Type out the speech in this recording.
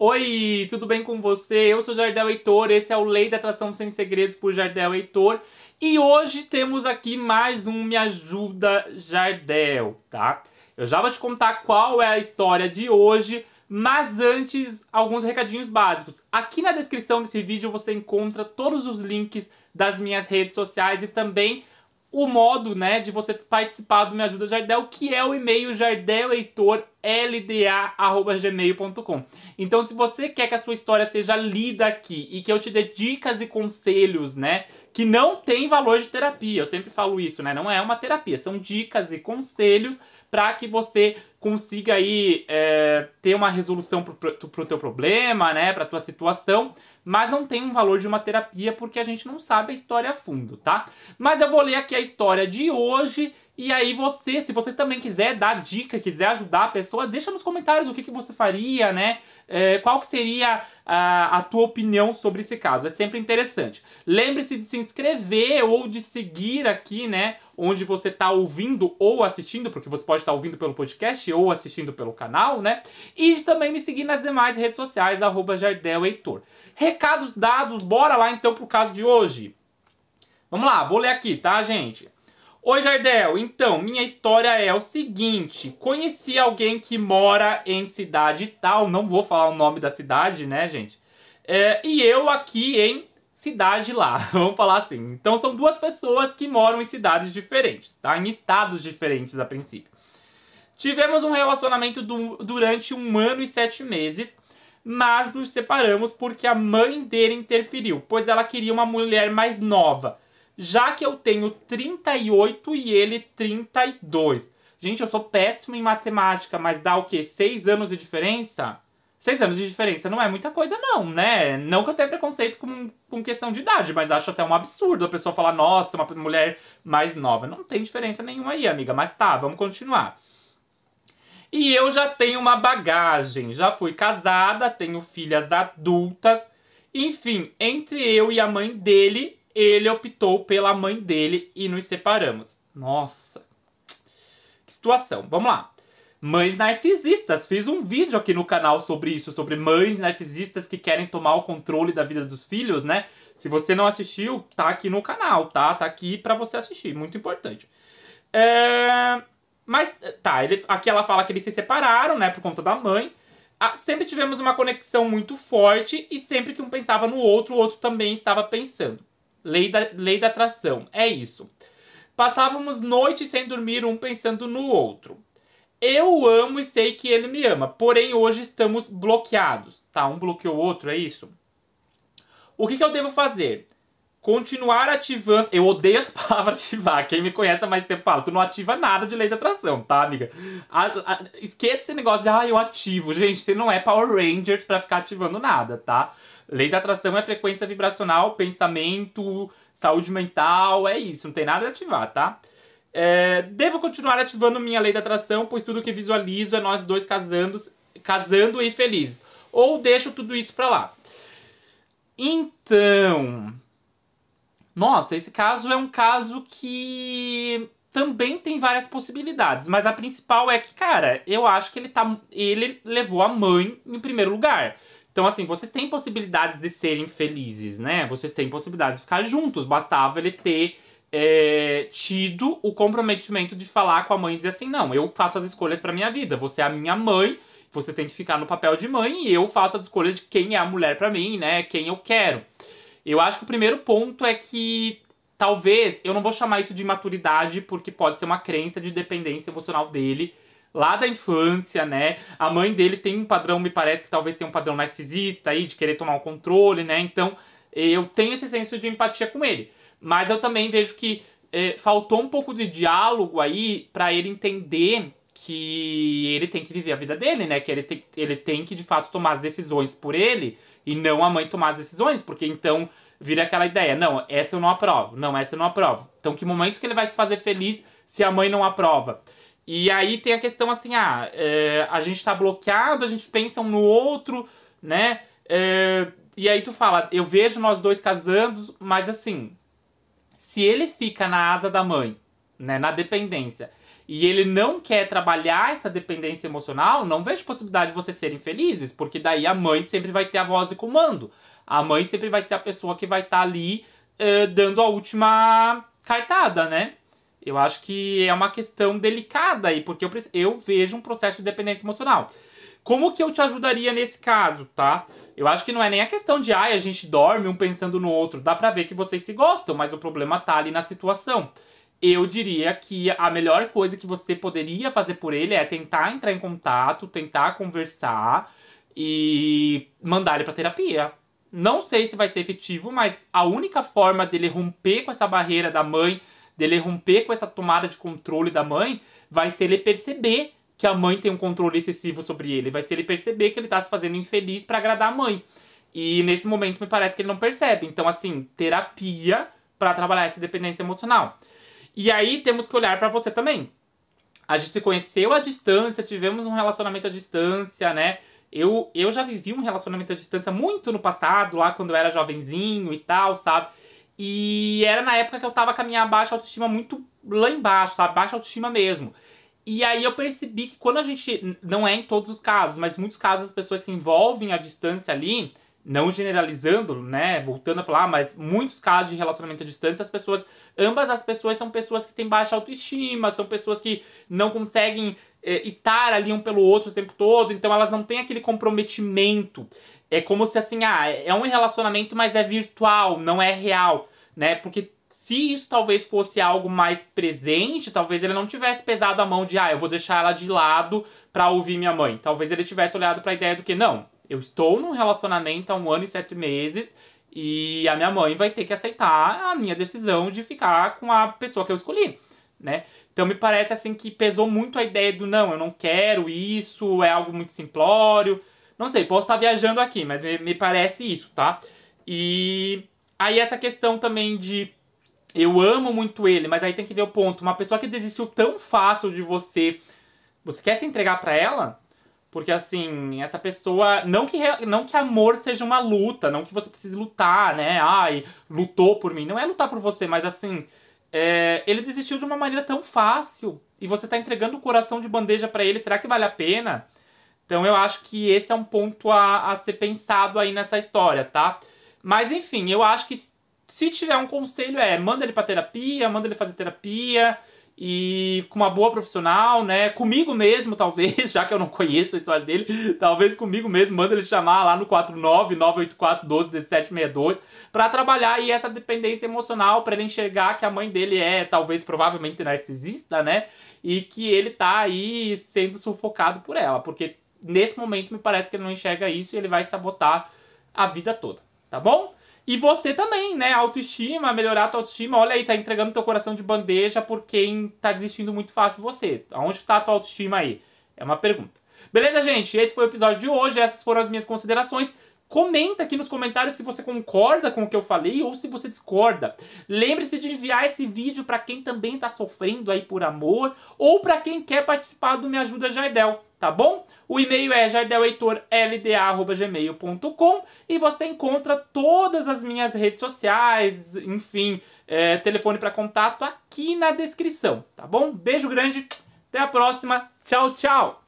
Oi, tudo bem com você? Eu sou Jardel Heitor, esse é o Lei da Atração Sem Segredos por Jardel Heitor. E hoje temos aqui mais um Me Ajuda Jardel, tá? Eu já vou te contar qual é a história de hoje, mas antes, alguns recadinhos básicos. Aqui na descrição desse vídeo você encontra todos os links das minhas redes sociais e também o modo, né, de você participar do Me Ajuda Jardel, que é o e-mail jardeleitor.lda@gmail.com. Então, se você quer que a sua história seja lida aqui e que eu te dê dicas e conselhos, né, que não tem valor de terapia, eu sempre falo isso, né, não é uma terapia, são dicas e conselhos para que você consiga aí é, ter uma resolução pro, pro teu problema, né, pra tua situação, mas não tem um valor de uma terapia porque a gente não sabe a história a fundo, tá? Mas eu vou ler aqui a história de hoje e aí você, se você também quiser dar dica, quiser ajudar a pessoa, deixa nos comentários o que, que você faria, né? É, qual que seria a, a tua opinião sobre esse caso? É sempre interessante. Lembre-se de se inscrever ou de seguir aqui, né? Onde você está ouvindo ou assistindo, porque você pode estar tá ouvindo pelo podcast ou assistindo pelo canal, né? E também me seguir nas demais redes sociais, arroba Jardel Heitor. Recados dados, bora lá então pro caso de hoje. Vamos lá, vou ler aqui, tá, gente? Oi, Jardel. Então, minha história é o seguinte: conheci alguém que mora em cidade tal, não vou falar o nome da cidade, né, gente? É, e eu aqui em cidade lá, vamos falar assim. Então, são duas pessoas que moram em cidades diferentes, tá? Em estados diferentes a princípio. Tivemos um relacionamento du durante um ano e sete meses, mas nos separamos porque a mãe dele interferiu, pois ela queria uma mulher mais nova já que eu tenho 38 e ele 32. Gente, eu sou péssimo em matemática, mas dá o quê? 6 anos de diferença? 6 anos de diferença não é muita coisa, não, né? Não que eu tenha preconceito com, com questão de idade, mas acho até um absurdo a pessoa falar, nossa, uma mulher mais nova. Não tem diferença nenhuma aí, amiga, mas tá, vamos continuar. E eu já tenho uma bagagem, já fui casada, tenho filhas adultas. Enfim, entre eu e a mãe dele, ele optou pela mãe dele e nos separamos. Nossa, que situação. Vamos lá. Mães narcisistas. Fiz um vídeo aqui no canal sobre isso, sobre mães narcisistas que querem tomar o controle da vida dos filhos, né? Se você não assistiu, tá aqui no canal, tá? Tá aqui para você assistir, muito importante. É... Mas, tá, ele, aqui ela fala que eles se separaram, né, por conta da mãe. Ah, sempre tivemos uma conexão muito forte e sempre que um pensava no outro, o outro também estava pensando. Lei da, lei da atração. É isso. Passávamos noites sem dormir, um pensando no outro. Eu amo e sei que ele me ama, porém hoje estamos bloqueados. Tá, um bloqueou o outro, é isso? O que, que eu devo fazer? Continuar ativando. Eu odeio essa palavra ativar. Quem me conhece há mais tempo fala: tu não ativa nada de lei da atração, tá, amiga? A, a, esqueça esse negócio de, ah, eu ativo. Gente, você não é Power Rangers pra ficar ativando nada, tá? Lei da atração é frequência vibracional, pensamento, saúde mental, é isso, não tem nada a ativar, tá? É, devo continuar ativando minha lei da atração, pois tudo que visualizo é nós dois casando, casando e felizes. Ou deixo tudo isso pra lá. Então. Nossa, esse caso é um caso que também tem várias possibilidades, mas a principal é que, cara, eu acho que ele tá ele levou a mãe em primeiro lugar. Então, assim, vocês têm possibilidades de serem felizes, né? Vocês têm possibilidades de ficar juntos. Bastava ele ter é, tido o comprometimento de falar com a mãe e dizer assim: não, eu faço as escolhas para minha vida. Você é a minha mãe, você tem que ficar no papel de mãe e eu faço as escolhas de quem é a mulher para mim, né? Quem eu quero. Eu acho que o primeiro ponto é que talvez, eu não vou chamar isso de maturidade, porque pode ser uma crença de dependência emocional dele lá da infância, né? A mãe dele tem um padrão, me parece que talvez tenha um padrão narcisista aí, de querer tomar o controle, né? Então, eu tenho esse senso de empatia com ele. Mas eu também vejo que é, faltou um pouco de diálogo aí para ele entender que ele tem que viver a vida dele, né? Que ele tem, ele tem que de fato tomar as decisões por ele e não a mãe tomar as decisões, porque então vira aquela ideia: não, essa eu não aprovo, não, essa eu não aprovo. Então, que momento que ele vai se fazer feliz se a mãe não aprova? E aí tem a questão assim, ah, é, a gente tá bloqueado, a gente pensa um no outro, né? É, e aí tu fala, eu vejo nós dois casando, mas assim, se ele fica na asa da mãe, né, na dependência, e ele não quer trabalhar essa dependência emocional, não vejo possibilidade de vocês serem felizes, porque daí a mãe sempre vai ter a voz de comando. A mãe sempre vai ser a pessoa que vai estar tá ali dando a última cartada, né? Eu acho que é uma questão delicada aí, porque eu, eu vejo um processo de dependência emocional. Como que eu te ajudaria nesse caso, tá? Eu acho que não é nem a questão de, ai, a gente dorme um pensando no outro. Dá pra ver que vocês se gostam, mas o problema tá ali na situação eu diria que a melhor coisa que você poderia fazer por ele é tentar entrar em contato, tentar conversar e mandar ele para terapia. Não sei se vai ser efetivo, mas a única forma dele romper com essa barreira da mãe, dele romper com essa tomada de controle da mãe, vai ser ele perceber que a mãe tem um controle excessivo sobre ele, vai ser ele perceber que ele tá se fazendo infeliz para agradar a mãe. E nesse momento me parece que ele não percebe. Então, assim, terapia para trabalhar essa dependência emocional. E aí temos que olhar para você também. A gente se conheceu à distância, tivemos um relacionamento à distância, né? Eu, eu já vivi um relacionamento à distância muito no passado, lá quando eu era jovenzinho e tal, sabe? E era na época que eu tava com a minha baixa autoestima muito lá embaixo, sabe? Baixa autoestima mesmo. E aí eu percebi que quando a gente. Não é em todos os casos, mas muitos casos as pessoas se envolvem à distância ali não generalizando, né, voltando a falar, mas muitos casos de relacionamento à distância, as pessoas, ambas as pessoas são pessoas que têm baixa autoestima, são pessoas que não conseguem é, estar ali um pelo outro o tempo todo, então elas não têm aquele comprometimento. É como se assim, ah, é um relacionamento, mas é virtual, não é real, né? Porque se isso talvez fosse algo mais presente, talvez ele não tivesse pesado a mão de, ah, eu vou deixar ela de lado para ouvir minha mãe. Talvez ele tivesse olhado para a ideia do que não, eu estou num relacionamento há um ano e sete meses e a minha mãe vai ter que aceitar a minha decisão de ficar com a pessoa que eu escolhi, né? Então me parece assim que pesou muito a ideia do não, eu não quero isso, é algo muito simplório. Não sei, posso estar viajando aqui, mas me, me parece isso, tá? E aí essa questão também de eu amo muito ele, mas aí tem que ver o ponto. Uma pessoa que desistiu tão fácil de você, você quer se entregar para ela? Porque assim, essa pessoa. Não que, não que amor seja uma luta, não que você precise lutar, né? Ai, lutou por mim. Não é lutar por você, mas assim. É, ele desistiu de uma maneira tão fácil. E você tá entregando o coração de bandeja para ele. Será que vale a pena? Então eu acho que esse é um ponto a, a ser pensado aí nessa história, tá? Mas enfim, eu acho que se tiver um conselho é manda ele pra terapia, manda ele fazer terapia e com uma boa profissional, né? Comigo mesmo, talvez, já que eu não conheço a história dele, talvez comigo mesmo, manda ele chamar lá no 49984121762 para trabalhar aí essa dependência emocional, para ele enxergar que a mãe dele é, talvez, provavelmente narcisista, né? E que ele tá aí sendo sufocado por ela, porque nesse momento me parece que ele não enxerga isso e ele vai sabotar a vida toda, tá bom? E você também, né? Autoestima, melhorar a tua autoestima. Olha aí, tá entregando teu coração de bandeja por quem tá desistindo muito fácil de você. Aonde tá a tua autoestima aí? É uma pergunta. Beleza, gente? Esse foi o episódio de hoje. Essas foram as minhas considerações. Comenta aqui nos comentários se você concorda com o que eu falei ou se você discorda. Lembre-se de enviar esse vídeo para quem também está sofrendo aí por amor ou para quem quer participar do Me Ajuda Jardel, tá bom? O e-mail é jardelheitorlda.gmail.com e você encontra todas as minhas redes sociais, enfim, é, telefone para contato aqui na descrição, tá bom? Beijo grande, até a próxima, tchau, tchau!